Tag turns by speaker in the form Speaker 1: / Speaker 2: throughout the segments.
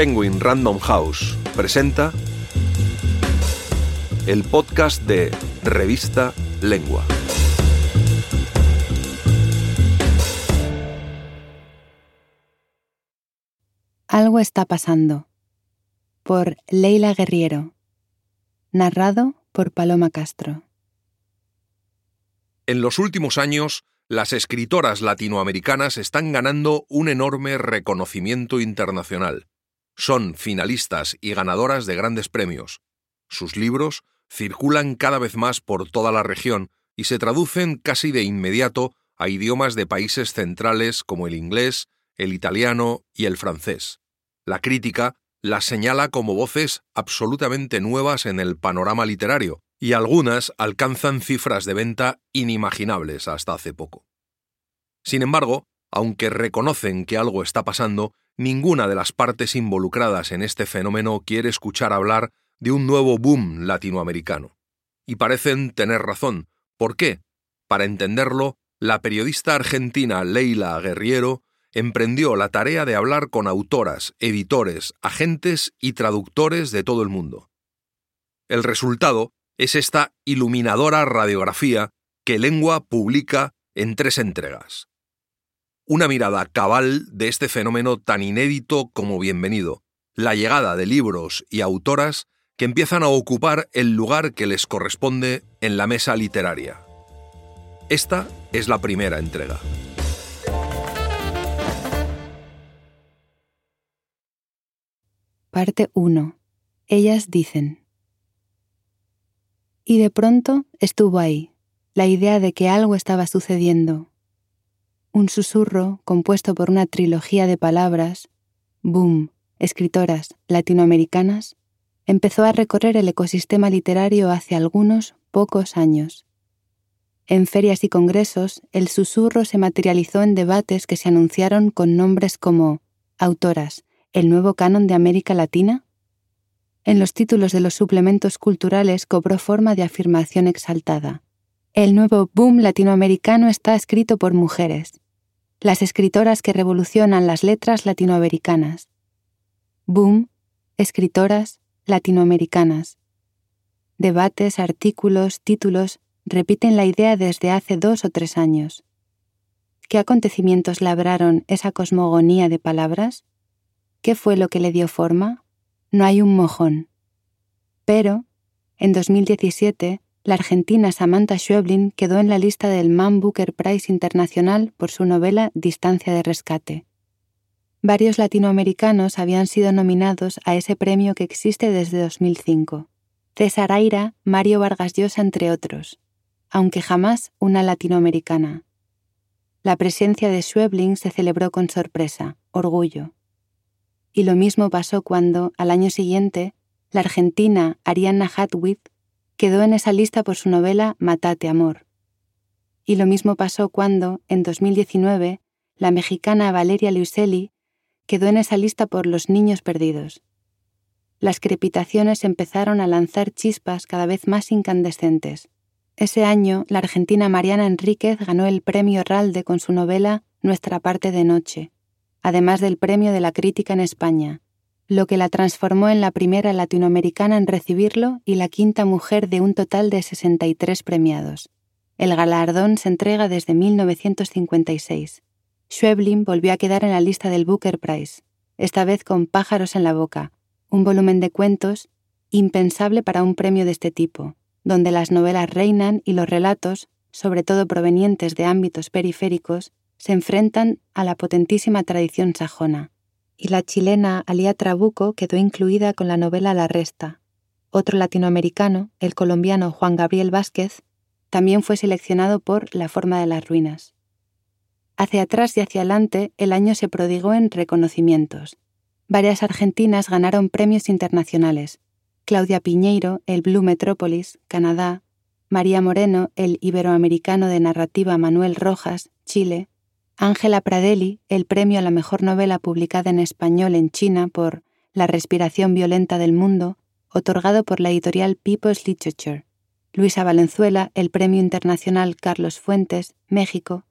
Speaker 1: Penguin Random House presenta el podcast de Revista Lengua.
Speaker 2: Algo está pasando. Por Leila Guerriero. Narrado por Paloma Castro.
Speaker 1: En los últimos años, las escritoras latinoamericanas están ganando un enorme reconocimiento internacional. Son finalistas y ganadoras de grandes premios. Sus libros circulan cada vez más por toda la región y se traducen casi de inmediato a idiomas de países centrales como el inglés, el italiano y el francés. La crítica las señala como voces absolutamente nuevas en el panorama literario, y algunas alcanzan cifras de venta inimaginables hasta hace poco. Sin embargo, aunque reconocen que algo está pasando, ninguna de las partes involucradas en este fenómeno quiere escuchar hablar de un nuevo boom latinoamericano. Y parecen tener razón. ¿Por qué? Para entenderlo, la periodista argentina Leila Guerriero emprendió la tarea de hablar con autoras, editores, agentes y traductores de todo el mundo. El resultado es esta iluminadora radiografía que Lengua publica en tres entregas. Una mirada cabal de este fenómeno tan inédito como bienvenido, la llegada de libros y autoras que empiezan a ocupar el lugar que les corresponde en la mesa literaria. Esta es la primera entrega.
Speaker 2: Parte 1. Ellas dicen. Y de pronto estuvo ahí, la idea de que algo estaba sucediendo. Un susurro compuesto por una trilogía de palabras, boom, escritoras latinoamericanas, empezó a recorrer el ecosistema literario hace algunos pocos años. En ferias y congresos, el susurro se materializó en debates que se anunciaron con nombres como autoras, el nuevo canon de América Latina? En los títulos de los suplementos culturales cobró forma de afirmación exaltada. El nuevo boom latinoamericano está escrito por mujeres, las escritoras que revolucionan las letras latinoamericanas. Boom, escritoras latinoamericanas. Debates, artículos, títulos repiten la idea desde hace dos o tres años. ¿Qué acontecimientos labraron esa cosmogonía de palabras? ¿Qué fue lo que le dio forma? No hay un mojón. Pero, en 2017, la argentina Samantha Schweblin quedó en la lista del Man Booker Prize Internacional por su novela Distancia de Rescate. Varios latinoamericanos habían sido nominados a ese premio que existe desde 2005. César Aira, Mario Vargas Llosa, entre otros, aunque jamás una latinoamericana. La presencia de Schweblin se celebró con sorpresa, orgullo. Y lo mismo pasó cuando, al año siguiente, la argentina Arianna Hatwith quedó en esa lista por su novela Matate Amor. Y lo mismo pasó cuando, en 2019, la mexicana Valeria Luiselli quedó en esa lista por Los Niños Perdidos. Las crepitaciones empezaron a lanzar chispas cada vez más incandescentes. Ese año, la argentina Mariana Enríquez ganó el premio Ralde con su novela Nuestra parte de noche, además del premio de la crítica en España, lo que la transformó en la primera latinoamericana en recibirlo y la quinta mujer de un total de 63 premiados. El galardón se entrega desde 1956. Schweblin volvió a quedar en la lista del Booker Prize, esta vez con Pájaros en la boca, un volumen de cuentos impensable para un premio de este tipo, donde las novelas reinan y los relatos, sobre todo provenientes de ámbitos periféricos, se enfrentan a la potentísima tradición sajona, y la chilena Alía Trabuco quedó incluida con la novela La Resta. Otro latinoamericano, el colombiano Juan Gabriel Vázquez, también fue seleccionado por La forma de las ruinas. Hacia atrás y hacia adelante, el año se prodigó en reconocimientos. Varias argentinas ganaron premios internacionales. Claudia Piñeiro, el Blue Metropolis, Canadá, María Moreno, el Iberoamericano de Narrativa Manuel Rojas, Chile, Ángela Pradelli, el premio a la mejor novela publicada en español en China por La respiración violenta del mundo, otorgado por la editorial People's Literature. Luisa Valenzuela, el premio internacional Carlos Fuentes, México.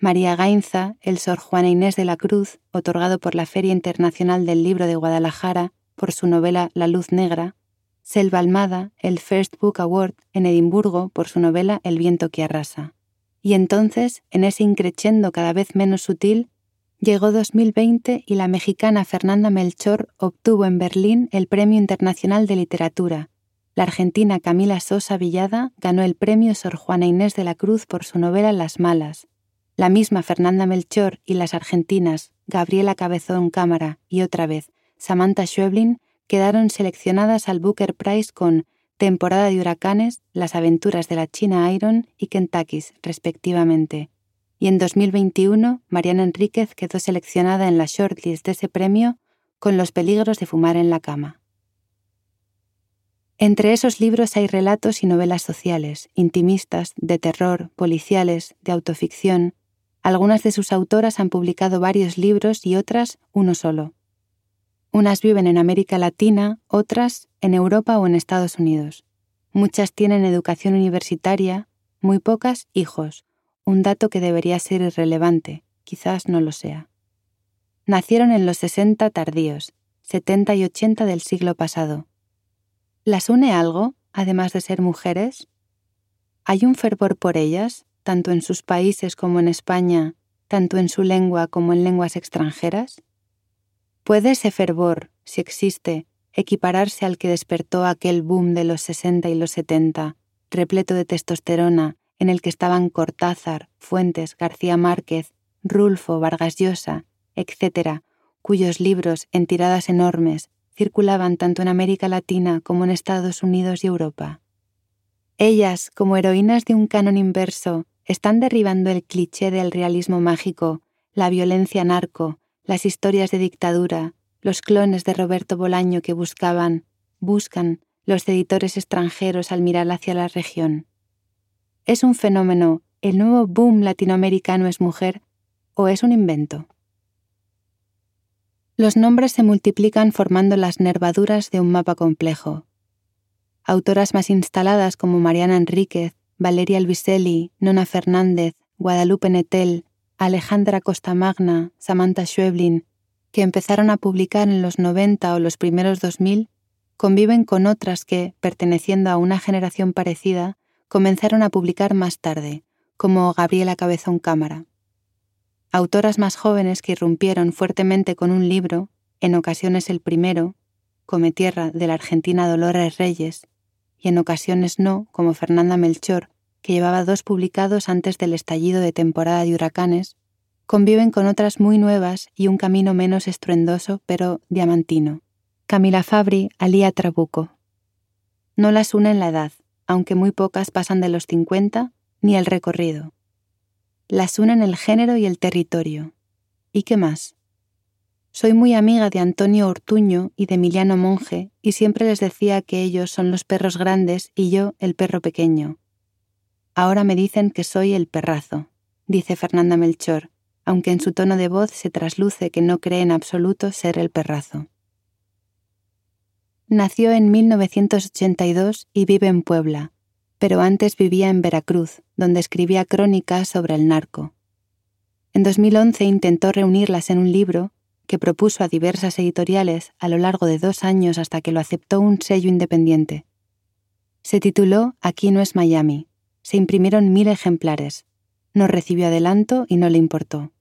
Speaker 2: María Gainza, el Sor Juana Inés de la Cruz, otorgado por la Feria Internacional del Libro de Guadalajara por su novela La Luz Negra, Selva Almada, el First Book Award en Edimburgo por su novela El viento que arrasa. Y entonces, en ese increchendo cada vez menos sutil, llegó 2020 y la mexicana Fernanda Melchor obtuvo en Berlín el Premio Internacional de Literatura. La argentina Camila Sosa Villada ganó el premio Sor Juana Inés de la Cruz por su novela Las Malas, la misma Fernanda Melchor y las argentinas Gabriela Cabezón Cámara y otra vez Samantha Schweblin quedaron seleccionadas al Booker Prize con Temporada de huracanes, Las aventuras de la China Iron y Kentucky's, respectivamente. Y en 2021, Mariana Enríquez quedó seleccionada en la shortlist de ese premio con Los peligros de fumar en la cama. Entre esos libros hay relatos y novelas sociales, intimistas, de terror, policiales, de autoficción, algunas de sus autoras han publicado varios libros y otras uno solo. Unas viven en América Latina, otras en Europa o en Estados Unidos. Muchas tienen educación universitaria, muy pocas hijos, un dato que debería ser irrelevante, quizás no lo sea. Nacieron en los 60 tardíos, 70 y 80 del siglo pasado. ¿Las une algo, además de ser mujeres? ¿Hay un fervor por ellas, tanto en sus países como en España, tanto en su lengua como en lenguas extranjeras? ¿Puede ese fervor, si existe, equipararse al que despertó aquel boom de los 60 y los 70, repleto de testosterona, en el que estaban Cortázar, Fuentes, García Márquez, Rulfo, Vargas Llosa, etc., cuyos libros, en tiradas enormes, circulaban tanto en América Latina como en Estados Unidos y Europa? Ellas, como heroínas de un canon inverso, están derribando el cliché del realismo mágico, la violencia narco, las historias de dictadura, los clones de Roberto Bolaño que buscaban, buscan los editores extranjeros al mirar hacia la región. ¿Es un fenómeno, el nuevo boom latinoamericano es mujer o es un invento? Los nombres se multiplican formando las nervaduras de un mapa complejo. Autoras más instaladas como Mariana Enríquez, Valeria Albiselli, Nona Fernández, Guadalupe Netel, Alejandra Costamagna, Samantha Schweblin, que empezaron a publicar en los 90 o los primeros 2000, conviven con otras que, perteneciendo a una generación parecida, comenzaron a publicar más tarde, como Gabriela Cabezón Cámara. Autoras más jóvenes que irrumpieron fuertemente con un libro, en ocasiones el primero, Come Tierra de la argentina Dolores Reyes, y en ocasiones no, como Fernanda Melchor, que llevaba dos publicados antes del estallido de temporada de huracanes, conviven con otras muy nuevas y un camino menos estruendoso pero diamantino. Camila Fabri, Alía Trabuco. No las une en la edad, aunque muy pocas pasan de los 50, ni el recorrido. Las unen el género y el territorio. ¿Y qué más? Soy muy amiga de Antonio Ortuño y de Emiliano Monge y siempre les decía que ellos son los perros grandes y yo el perro pequeño. Ahora me dicen que soy el perrazo, dice Fernanda Melchor, aunque en su tono de voz se trasluce que no cree en absoluto ser el perrazo. Nació en 1982 y vive en Puebla, pero antes vivía en Veracruz, donde escribía crónicas sobre el narco. En 2011 intentó reunirlas en un libro que propuso a diversas editoriales a lo largo de dos años hasta que lo aceptó un sello independiente. Se tituló Aquí no es Miami. Se imprimieron mil ejemplares. No recibió adelanto y no le importó.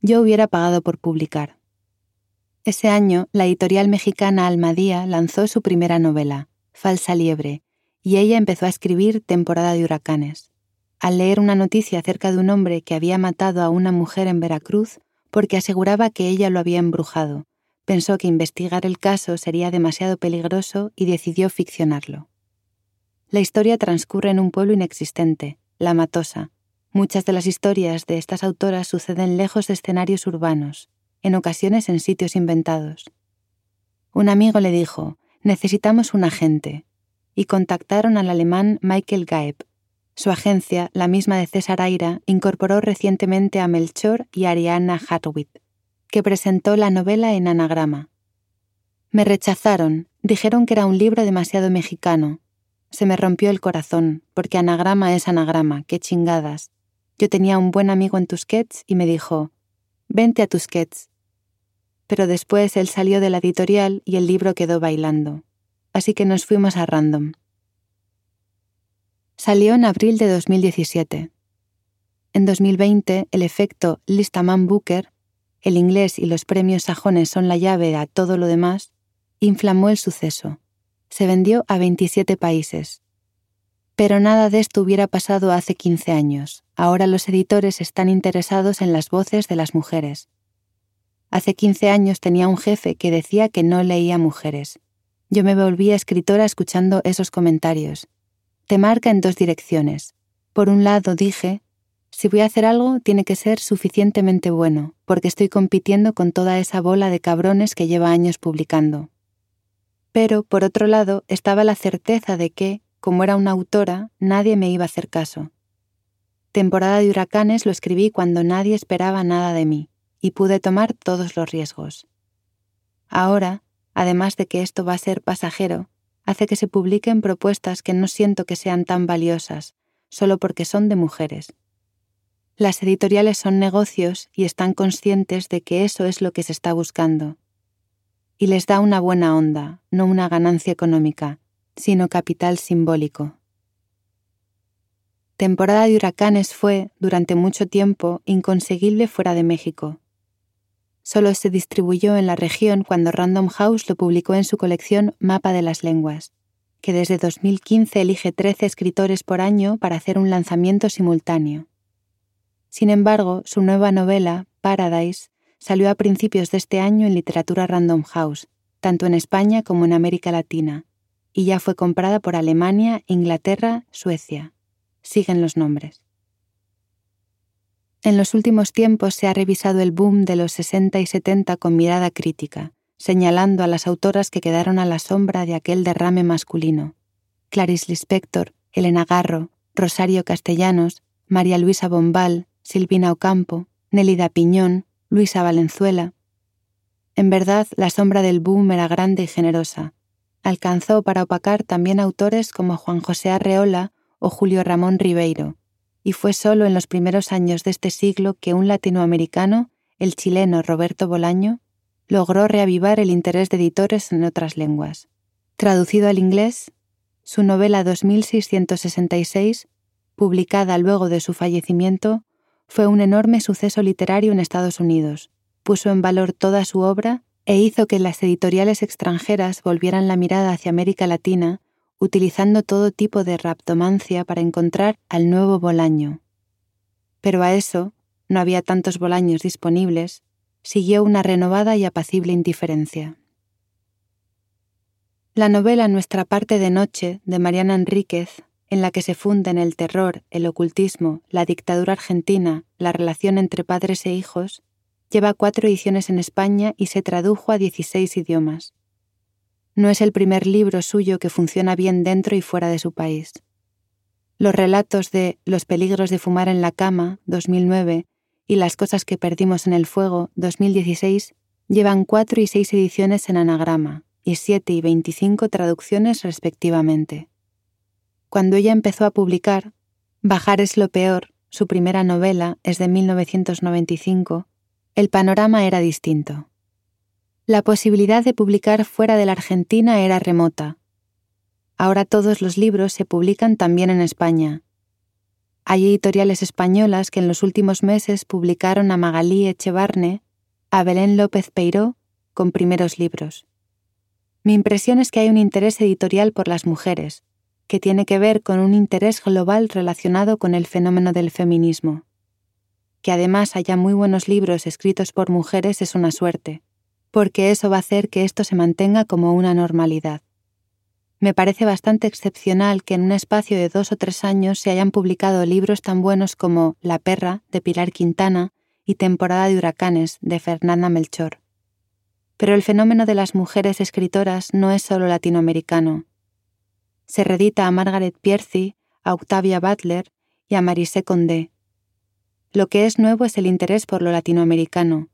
Speaker 2: Yo hubiera pagado por publicar. Ese año, la editorial mexicana Almadía lanzó su primera novela, Falsa Liebre, y ella empezó a escribir Temporada de Huracanes. Al leer una noticia acerca de un hombre que había matado a una mujer en Veracruz, porque aseguraba que ella lo había embrujado. Pensó que investigar el caso sería demasiado peligroso y decidió ficcionarlo. La historia transcurre en un pueblo inexistente, La Matosa. Muchas de las historias de estas autoras suceden lejos de escenarios urbanos, en ocasiones en sitios inventados. Un amigo le dijo, necesitamos un agente, y contactaron al alemán Michael Gaeb, su agencia, la misma de César Aira, incorporó recientemente a Melchor y Ariana Hartwit, que presentó la novela en anagrama. Me rechazaron, dijeron que era un libro demasiado mexicano. Se me rompió el corazón, porque anagrama es anagrama, qué chingadas. Yo tenía un buen amigo en Tusquets y me dijo, vente a Tusquets. Pero después él salió de la editorial y el libro quedó bailando. Así que nos fuimos a Random. Salió en abril de 2017. En 2020, el efecto Listaman Booker, el inglés y los premios sajones son la llave a todo lo demás, inflamó el suceso. Se vendió a 27 países. Pero nada de esto hubiera pasado hace 15 años. Ahora los editores están interesados en las voces de las mujeres. Hace 15 años tenía un jefe que decía que no leía mujeres. Yo me volvía escritora escuchando esos comentarios. Te marca en dos direcciones. Por un lado dije, si voy a hacer algo, tiene que ser suficientemente bueno, porque estoy compitiendo con toda esa bola de cabrones que lleva años publicando. Pero, por otro lado, estaba la certeza de que, como era una autora, nadie me iba a hacer caso. Temporada de huracanes lo escribí cuando nadie esperaba nada de mí, y pude tomar todos los riesgos. Ahora, además de que esto va a ser pasajero, hace que se publiquen propuestas que no siento que sean tan valiosas, solo porque son de mujeres las editoriales son negocios y están conscientes de que eso es lo que se está buscando. Y les da una buena onda, no una ganancia económica, sino capital simbólico. Temporada de huracanes fue, durante mucho tiempo, inconseguible fuera de México. Solo se distribuyó en la región cuando Random House lo publicó en su colección Mapa de las Lenguas, que desde 2015 elige 13 escritores por año para hacer un lanzamiento simultáneo. Sin embargo, su nueva novela, Paradise, salió a principios de este año en literatura Random House, tanto en España como en América Latina, y ya fue comprada por Alemania, Inglaterra, Suecia. Siguen los nombres. En los últimos tiempos se ha revisado el boom de los 60 y 70 con mirada crítica, señalando a las autoras que quedaron a la sombra de aquel derrame masculino. Clarice Lispector, Elena Garro, Rosario Castellanos, María Luisa Bombal, Silvina Ocampo, Nélida Piñón, Luisa Valenzuela. En verdad, la sombra del boom era grande y generosa. Alcanzó para opacar también autores como Juan José Arreola o Julio Ramón Ribeiro, y fue solo en los primeros años de este siglo que un latinoamericano, el chileno Roberto Bolaño, logró reavivar el interés de editores en otras lenguas. Traducido al inglés, su novela 2666, publicada luego de su fallecimiento, fue un enorme suceso literario en Estados Unidos. Puso en valor toda su obra e hizo que las editoriales extranjeras volvieran la mirada hacia América Latina, utilizando todo tipo de raptomancia para encontrar al nuevo Bolaño. Pero a eso, no había tantos Bolaños disponibles, siguió una renovada y apacible indiferencia. La novela Nuestra parte de noche de Mariana Enríquez en la que se funden el terror, el ocultismo, la dictadura argentina, la relación entre padres e hijos, lleva cuatro ediciones en España y se tradujo a 16 idiomas. No es el primer libro suyo que funciona bien dentro y fuera de su país. Los relatos de Los peligros de fumar en la cama, 2009, y Las cosas que perdimos en el fuego, 2016, llevan cuatro y seis ediciones en anagrama y siete y veinticinco traducciones respectivamente. Cuando ella empezó a publicar, Bajar es lo peor, su primera novela es de 1995, el panorama era distinto. La posibilidad de publicar fuera de la Argentina era remota. Ahora todos los libros se publican también en España. Hay editoriales españolas que en los últimos meses publicaron a Magalí Echevarne, a Belén López Peiró, con primeros libros. Mi impresión es que hay un interés editorial por las mujeres, que tiene que ver con un interés global relacionado con el fenómeno del feminismo. Que además haya muy buenos libros escritos por mujeres es una suerte, porque eso va a hacer que esto se mantenga como una normalidad. Me parece bastante excepcional que en un espacio de dos o tres años se hayan publicado libros tan buenos como La perra, de Pilar Quintana, y Temporada de huracanes, de Fernanda Melchor. Pero el fenómeno de las mujeres escritoras no es solo latinoamericano, se redita a Margaret Piercy, a Octavia Butler y a Marise Condé. Lo que es nuevo es el interés por lo latinoamericano,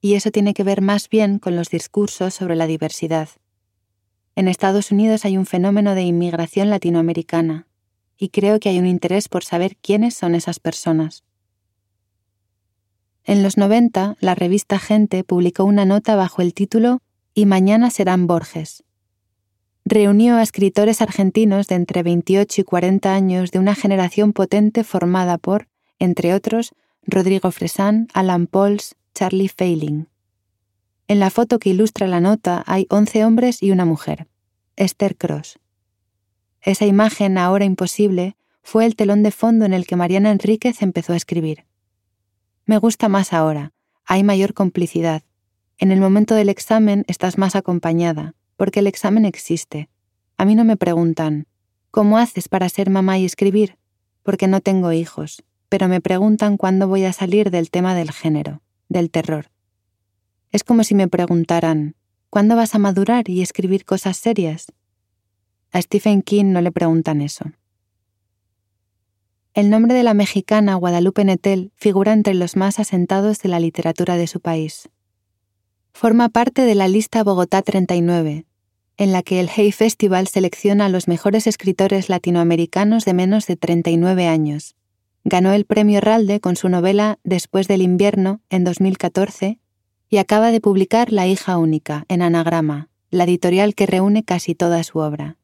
Speaker 2: y eso tiene que ver más bien con los discursos sobre la diversidad. En Estados Unidos hay un fenómeno de inmigración latinoamericana, y creo que hay un interés por saber quiénes son esas personas. En los 90, la revista Gente publicó una nota bajo el título Y mañana serán Borges. Reunió a escritores argentinos de entre 28 y 40 años de una generación potente formada por, entre otros, Rodrigo Fresán, Alan Pauls, Charlie Failing. En la foto que ilustra la nota hay 11 hombres y una mujer. Esther Cross. Esa imagen, ahora imposible, fue el telón de fondo en el que Mariana Enríquez empezó a escribir. Me gusta más ahora, hay mayor complicidad. En el momento del examen estás más acompañada, porque el examen existe. A mí no me preguntan, ¿cómo haces para ser mamá y escribir? Porque no tengo hijos, pero me preguntan cuándo voy a salir del tema del género, del terror. Es como si me preguntaran, ¿cuándo vas a madurar y escribir cosas serias? A Stephen King no le preguntan eso. El nombre de la mexicana Guadalupe Nettel figura entre los más asentados de la literatura de su país. Forma parte de la lista Bogotá 39, en la que el Hay Festival selecciona a los mejores escritores latinoamericanos de menos de 39 años. Ganó el premio Ralde con su novela Después del invierno en 2014 y acaba de publicar La hija única en Anagrama, la editorial que reúne casi toda su obra.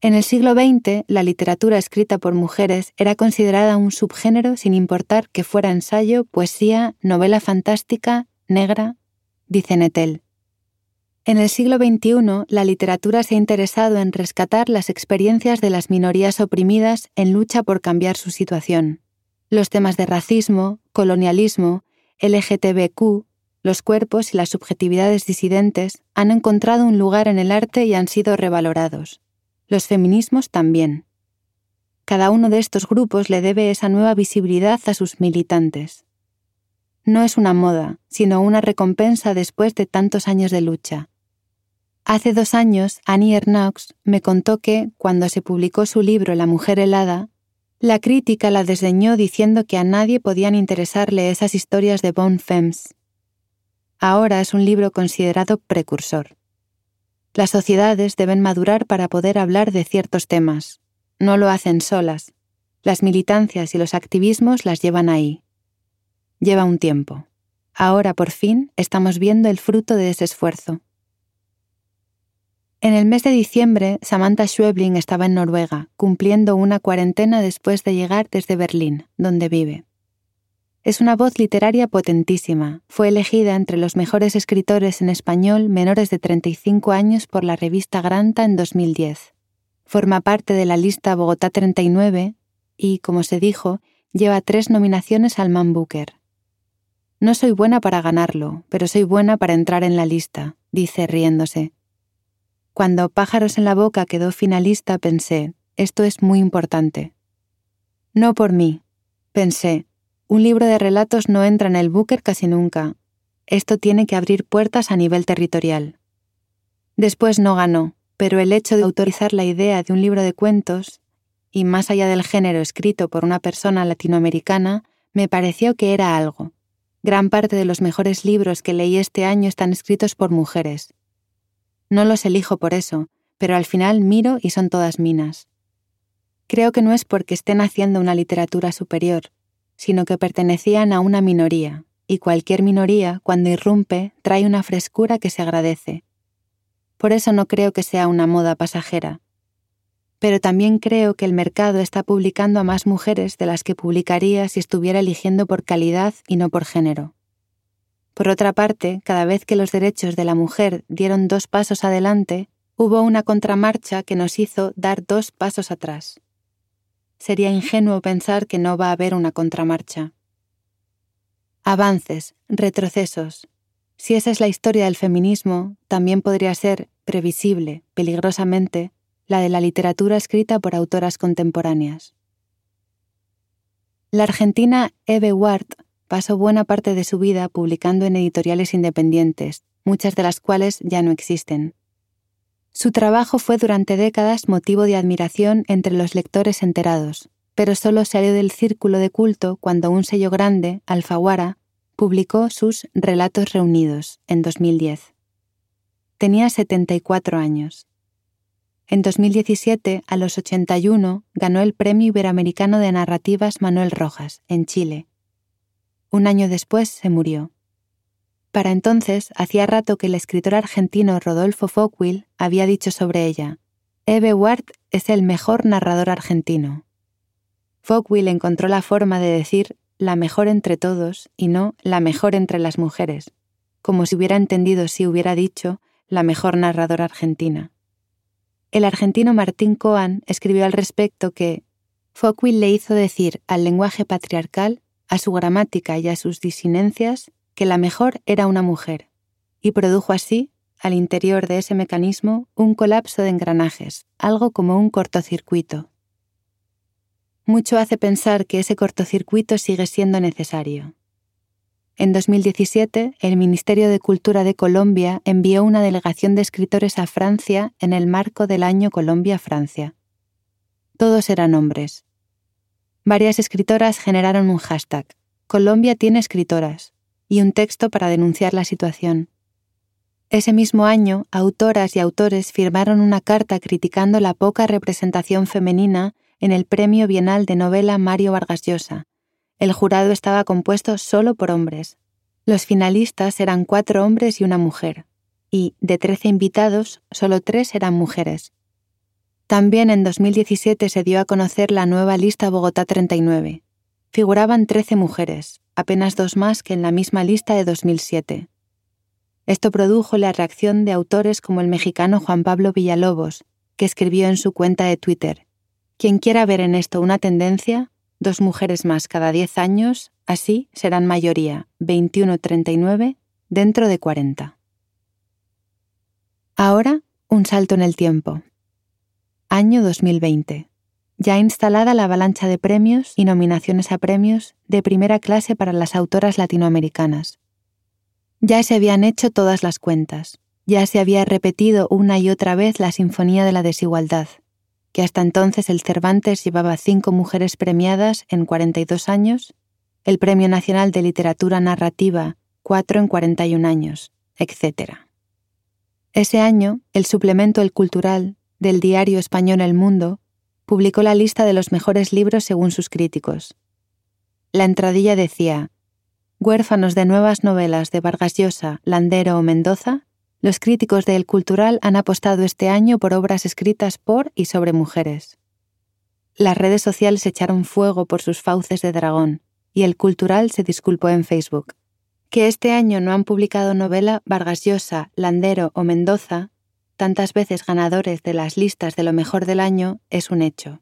Speaker 2: En el siglo XX, la literatura escrita por mujeres era considerada un subgénero sin importar que fuera ensayo, poesía, novela fantástica, negra, dice Nettel. En el siglo XXI, la literatura se ha interesado en rescatar las experiencias de las minorías oprimidas en lucha por cambiar su situación. Los temas de racismo, colonialismo, LGTBQ, los cuerpos y las subjetividades disidentes han encontrado un lugar en el arte y han sido revalorados los feminismos también. Cada uno de estos grupos le debe esa nueva visibilidad a sus militantes. No es una moda, sino una recompensa después de tantos años de lucha. Hace dos años, Annie Ernaux me contó que, cuando se publicó su libro La mujer helada, la crítica la desdeñó diciendo que a nadie podían interesarle esas historias de Bone Femmes. Ahora es un libro considerado precursor. Las sociedades deben madurar para poder hablar de ciertos temas. No lo hacen solas. Las militancias y los activismos las llevan ahí. Lleva un tiempo. Ahora, por fin, estamos viendo el fruto de ese esfuerzo. En el mes de diciembre, Samantha Schwebling estaba en Noruega, cumpliendo una cuarentena después de llegar desde Berlín, donde vive. Es una voz literaria potentísima. Fue elegida entre los mejores escritores en español menores de 35 años por la revista Granta en 2010. Forma parte de la lista Bogotá 39 y, como se dijo, lleva tres nominaciones al Man Booker. No soy buena para ganarlo, pero soy buena para entrar en la lista, dice riéndose. Cuando Pájaros en la Boca quedó finalista pensé, esto es muy importante. No por mí, pensé, un libro de relatos no entra en el Booker casi nunca. Esto tiene que abrir puertas a nivel territorial. Después no ganó, pero el hecho de autorizar la idea de un libro de cuentos, y más allá del género escrito por una persona latinoamericana, me pareció que era algo. Gran parte de los mejores libros que leí este año están escritos por mujeres. No los elijo por eso, pero al final miro y son todas minas. Creo que no es porque estén haciendo una literatura superior, sino que pertenecían a una minoría, y cualquier minoría, cuando irrumpe, trae una frescura que se agradece. Por eso no creo que sea una moda pasajera. Pero también creo que el mercado está publicando a más mujeres de las que publicaría si estuviera eligiendo por calidad y no por género. Por otra parte, cada vez que los derechos de la mujer dieron dos pasos adelante, hubo una contramarcha que nos hizo dar dos pasos atrás sería ingenuo pensar que no va a haber una contramarcha. Avances, retrocesos. Si esa es la historia del feminismo, también podría ser, previsible, peligrosamente, la de la literatura escrita por autoras contemporáneas. La argentina Eve Ward pasó buena parte de su vida publicando en editoriales independientes, muchas de las cuales ya no existen. Su trabajo fue durante décadas motivo de admiración entre los lectores enterados, pero solo salió del círculo de culto cuando un sello grande, Alfaguara, publicó sus Relatos Reunidos en 2010. Tenía 74 años. En 2017, a los 81, ganó el Premio Iberoamericano de Narrativas Manuel Rojas, en Chile. Un año después se murió. Para entonces, hacía rato que el escritor argentino Rodolfo Fockwil había dicho sobre ella, Eve Ward es el mejor narrador argentino. Fockwil encontró la forma de decir la mejor entre todos y no la mejor entre las mujeres, como si hubiera entendido si hubiera dicho la mejor narradora argentina. El argentino Martín Coan escribió al respecto que Fockwil le hizo decir al lenguaje patriarcal, a su gramática y a sus disinencias que la mejor era una mujer, y produjo así, al interior de ese mecanismo, un colapso de engranajes, algo como un cortocircuito, mucho hace pensar que ese cortocircuito sigue siendo necesario. En 2017, el Ministerio de Cultura de Colombia envió una delegación de escritores a Francia en el marco del año Colombia-Francia. Todos eran hombres. Varias escritoras generaron un hashtag, Colombia tiene escritoras, y un texto para denunciar la situación. Ese mismo año, autoras y autores firmaron una carta criticando la poca representación femenina en el Premio Bienal de Novela Mario Vargas Llosa. El jurado estaba compuesto solo por hombres. Los finalistas eran cuatro hombres y una mujer, y, de trece invitados, solo tres eran mujeres. También en 2017 se dio a conocer la nueva lista Bogotá 39. Figuraban trece mujeres, apenas dos más que en la misma lista de 2007. Esto produjo la reacción de autores como el mexicano Juan Pablo Villalobos, que escribió en su cuenta de Twitter, quien quiera ver en esto una tendencia, dos mujeres más cada diez años, así serán mayoría 21-39 dentro de 40. Ahora, un salto en el tiempo. Año 2020. Ya instalada la avalancha de premios y nominaciones a premios de primera clase para las autoras latinoamericanas. Ya se habían hecho todas las cuentas, ya se había repetido una y otra vez la Sinfonía de la Desigualdad, que hasta entonces el Cervantes llevaba cinco mujeres premiadas en 42 años, el Premio Nacional de Literatura Narrativa cuatro en 41 años, etc. Ese año, el suplemento El Cultural del diario español El Mundo publicó la lista de los mejores libros según sus críticos. La entradilla decía, Huérfanos de nuevas novelas de Vargas Llosa, Landero o Mendoza, los críticos de El Cultural han apostado este año por obras escritas por y sobre mujeres. Las redes sociales echaron fuego por sus fauces de dragón, y El Cultural se disculpó en Facebook. Que este año no han publicado novela Vargas Llosa, Landero o Mendoza, tantas veces ganadores de las listas de lo mejor del año, es un hecho.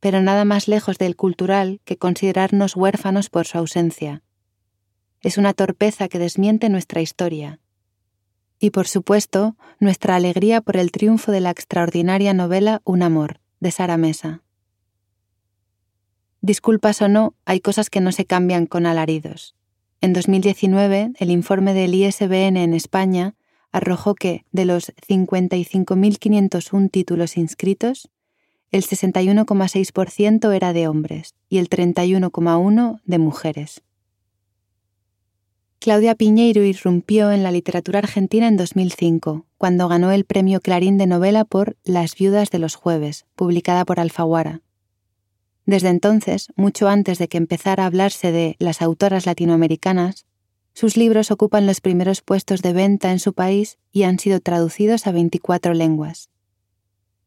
Speaker 2: Pero nada más lejos del cultural que considerarnos huérfanos por su ausencia. Es una torpeza que desmiente nuestra historia, y por supuesto nuestra alegría por el triunfo de la extraordinaria novela Un amor, de Sara Mesa. Disculpas o no, hay cosas que no se cambian con alaridos. En 2019, el informe del ISBN en España arrojó que, de los 55.501 títulos inscritos, el 61,6% era de hombres y el 31,1% de mujeres. Claudia Piñeiro irrumpió en la literatura argentina en 2005, cuando ganó el premio Clarín de novela por Las viudas de los jueves, publicada por Alfaguara. Desde entonces, mucho antes de que empezara a hablarse de las autoras latinoamericanas, sus libros ocupan los primeros puestos de venta en su país y han sido traducidos a 24 lenguas.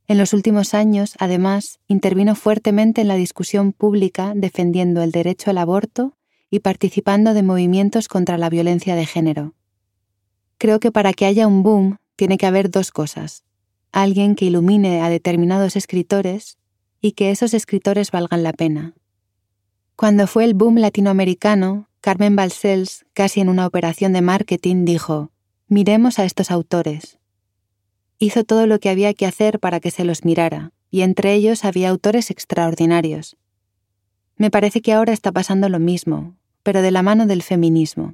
Speaker 2: En los últimos años, además, intervino fuertemente en la discusión pública defendiendo el derecho al aborto y participando de movimientos contra la violencia de género. Creo que para que haya un boom tiene que haber dos cosas. Alguien que ilumine a determinados escritores y que esos escritores valgan la pena. Cuando fue el boom latinoamericano, Carmen Balcells, casi en una operación de marketing, dijo, miremos a estos autores. Hizo todo lo que había que hacer para que se los mirara, y entre ellos había autores extraordinarios, me parece que ahora está pasando lo mismo, pero de la mano del feminismo.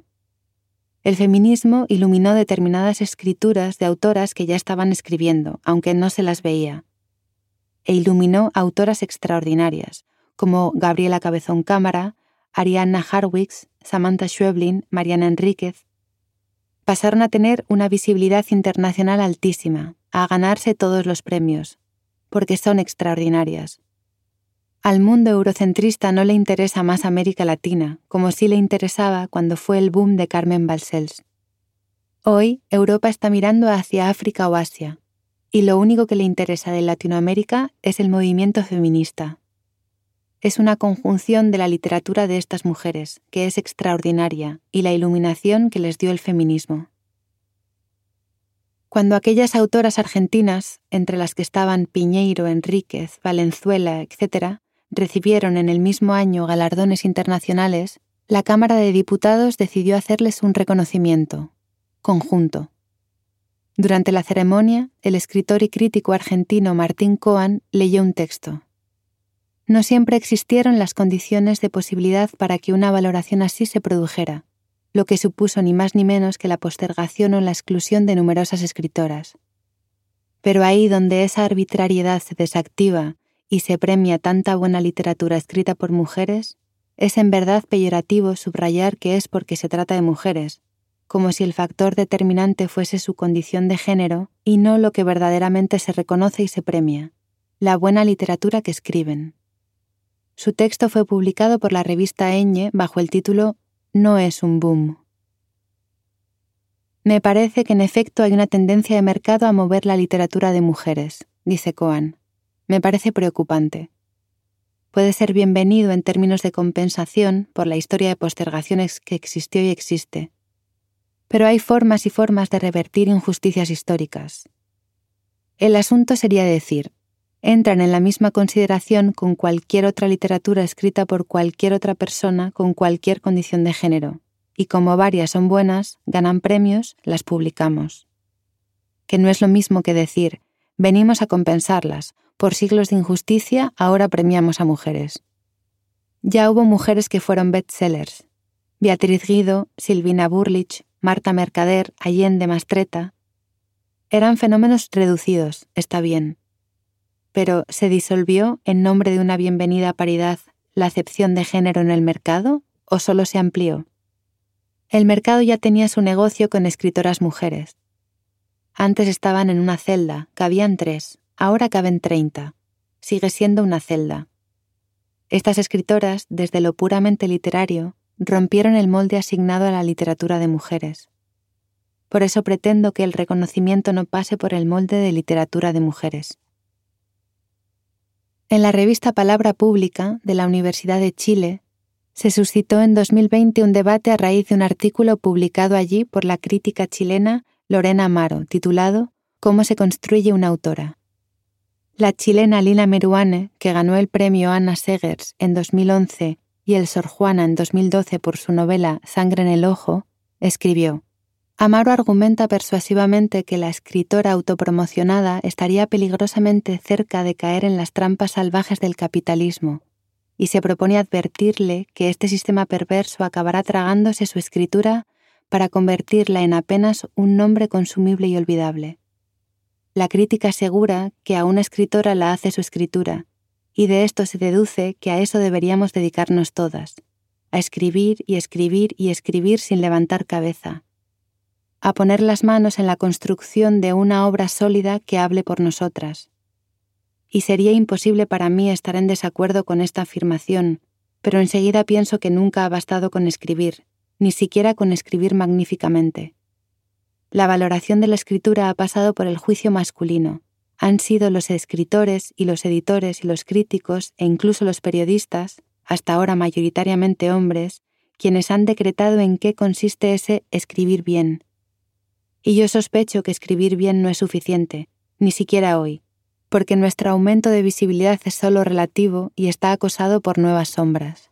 Speaker 2: El feminismo iluminó determinadas escrituras de autoras que ya estaban escribiendo, aunque no se las veía. E iluminó autoras extraordinarias, como Gabriela Cabezón Cámara, Arianna Harwicks, Samantha Schweblin, Mariana Enríquez. Pasaron a tener una visibilidad internacional altísima, a ganarse todos los premios, porque son extraordinarias, Al mundo eurocentrista no le interesa más América Latina, como sí le interesaba cuando fue el boom de Carmen Balcells. Hoy Europa está mirando hacia África o Asia, y lo único que le interesa de Latinoamérica es el movimiento feminista. Es una conjunción de la literatura de estas mujeres, que es extraordinaria, y la iluminación que les dio el feminismo. Cuando aquellas autoras argentinas, entre las que estaban Piñeiro, Enríquez, Valenzuela, etc., recibieron en el mismo año galardones internacionales, la Cámara de Diputados decidió hacerles un reconocimiento, conjunto. Durante la ceremonia, el escritor y crítico argentino Martín Coan leyó un texto. No siempre existieron las condiciones de posibilidad para que una valoración así se produjera, lo que supuso ni más ni menos que la postergación o la exclusión de numerosas escritoras. Pero ahí donde esa arbitrariedad se desactiva y se premia tanta buena literatura escrita por mujeres, es en verdad peyorativo subrayar que es porque se trata de mujeres, como si el factor determinante fuese su condición de género y no lo que verdaderamente se reconoce y se premia, la buena literatura que escriben. Su texto fue publicado por la revista Eñe bajo el título No es un boom. Me parece que en efecto hay una tendencia de mercado a mover la literatura de mujeres, dice Coan me parece preocupante. Puede ser bienvenido en términos de compensación por la historia de postergaciones que existió y existe. Pero hay formas y formas de revertir injusticias históricas. El asunto sería decir, entran en la misma consideración con cualquier otra literatura escrita por cualquier otra persona con cualquier condición de género, y como varias son buenas, ganan premios, las publicamos. Que no es lo mismo que decir, venimos a compensarlas, por siglos de injusticia, ahora premiamos a mujeres. Ya hubo mujeres que fueron bestsellers. Beatriz Guido, Silvina Burlich, Marta Mercader, Allende Mastreta. Eran fenómenos reducidos, está bien. Pero ¿se disolvió en nombre de una bienvenida paridad la acepción de género en el mercado o solo se amplió? El mercado ya tenía su negocio con escritoras mujeres. Antes estaban en una celda, cabían tres, Ahora caben 30. Sigue siendo una celda. Estas escritoras, desde lo puramente literario, rompieron el molde asignado a la literatura de mujeres. Por eso pretendo que el reconocimiento no pase por el molde de literatura de mujeres. En la revista Palabra Pública de la Universidad de Chile se suscitó en 2020 un debate a raíz de un artículo publicado allí por la crítica chilena Lorena Amaro, titulado Cómo se construye una autora. La chilena Lina Meruane, que ganó el premio Anna Segers en 2011 y el Sor Juana en 2012 por su novela Sangre en el Ojo, escribió: Amaro argumenta persuasivamente que la escritora autopromocionada estaría peligrosamente cerca de caer en las trampas salvajes del capitalismo, y se propone advertirle que este sistema perverso acabará tragándose su escritura para convertirla en apenas un nombre consumible y olvidable. La crítica asegura que a una escritora la hace su escritura, y de esto se deduce que a eso deberíamos dedicarnos todas, a escribir y escribir y escribir sin levantar cabeza, a poner las manos en la construcción de una obra sólida que hable por nosotras. Y sería imposible para mí estar en desacuerdo con esta afirmación, pero enseguida pienso que nunca ha bastado con escribir, ni siquiera con escribir magníficamente. La valoración de la escritura ha pasado por el juicio masculino. Han sido los escritores y los editores y los críticos e incluso los periodistas, hasta ahora mayoritariamente hombres, quienes han decretado en qué consiste ese escribir bien. Y yo sospecho que escribir bien no es suficiente, ni siquiera hoy, porque nuestro aumento de visibilidad es solo relativo y está acosado por nuevas sombras.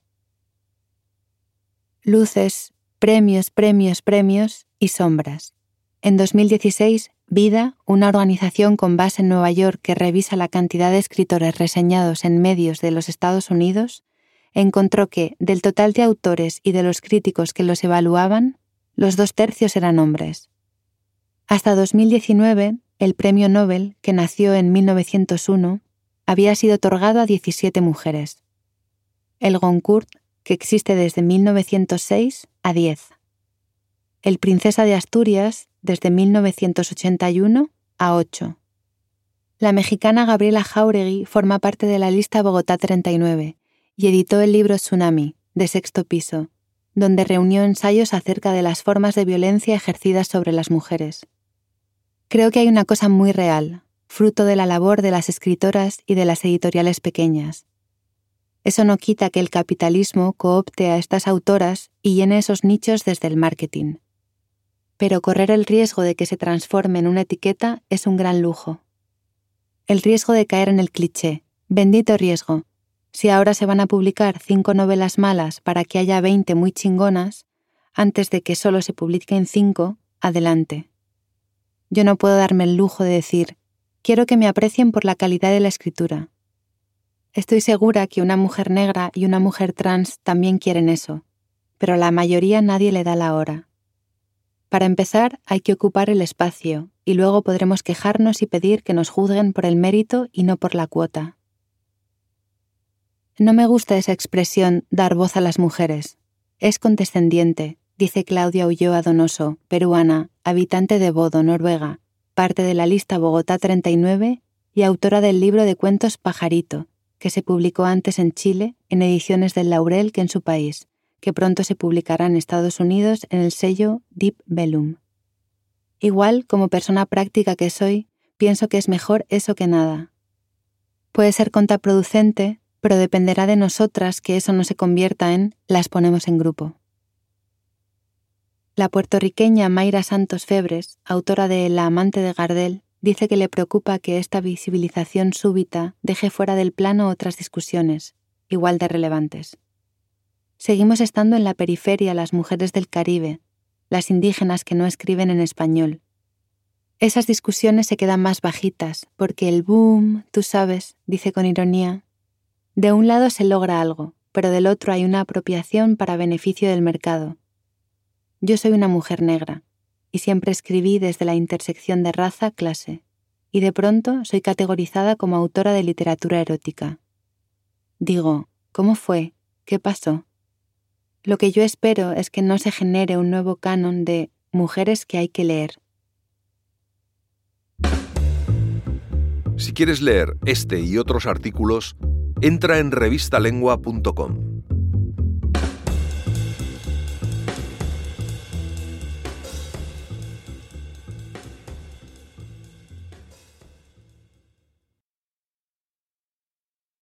Speaker 2: Luces, premios, premios, premios y sombras. En 2016, Vida, una organización con base en Nueva York que revisa la cantidad de escritores reseñados en medios de los Estados Unidos, encontró que, del total de autores y de los críticos que los evaluaban, los dos tercios eran hombres. Hasta 2019, el premio Nobel, que nació en 1901, había sido otorgado a 17 mujeres. El Goncourt, que existe desde 1906, a 10. El Princesa de Asturias, desde 1981 a 8. La mexicana Gabriela Jauregui forma parte de la lista Bogotá 39 y editó el libro Tsunami, de sexto piso, donde reunió ensayos acerca de las formas de violencia ejercidas sobre las mujeres. Creo que hay una cosa muy real, fruto de la labor de las escritoras y de las editoriales pequeñas. Eso no quita que el capitalismo coopte a estas autoras y llene esos nichos desde el marketing. Pero correr el riesgo de que se transforme en una etiqueta es un gran lujo. El riesgo de caer en el cliché, bendito riesgo, si ahora se van a publicar cinco novelas malas para que haya veinte muy chingonas, antes de que solo se publiquen cinco, adelante. Yo no puedo darme el lujo de decir, quiero que me aprecien por la calidad de la escritura. Estoy segura que una mujer negra y una mujer trans también quieren eso, pero a la mayoría nadie le da la hora. Para empezar, hay que ocupar el espacio, y luego podremos quejarnos y pedir que nos juzguen por el mérito y no por la cuota. No me gusta esa expresión dar voz a las mujeres. Es condescendiente, dice Claudia Ulloa Donoso, peruana, habitante de Bodo, Noruega, parte de la lista Bogotá 39 y autora del libro de cuentos Pajarito, que se publicó antes en Chile en ediciones del Laurel que en su país, que pronto se publicará en Estados Unidos en el sello Deep Bellum. Igual, como persona práctica que soy, pienso que es mejor eso que nada. Puede ser contraproducente pero dependerá de nosotras que eso no se convierta en las ponemos en grupo. La puertorriqueña Mayra Santos Febres, autora de La amante de Gardel, dice que le preocupa que esta visibilización súbita deje fuera del plano otras discusiones, igual de relevantes. Seguimos estando en la periferia las mujeres del Caribe, las indígenas que no escriben en español. Esas discusiones se quedan más bajitas, porque el boom, tú sabes, dice con ironía, de un lado se logra algo, pero del otro hay una apropiación para beneficio del mercado. Yo soy una mujer negra, y siempre escribí desde la intersección de raza-clase, y de pronto soy categorizada como autora de literatura erótica. Digo, ¿cómo fue? ¿Qué pasó? Lo que yo espero es que no se genere un nuevo canon de mujeres que hay que leer.
Speaker 1: Si quieres leer este y otros artículos, entra en revistalengua.com.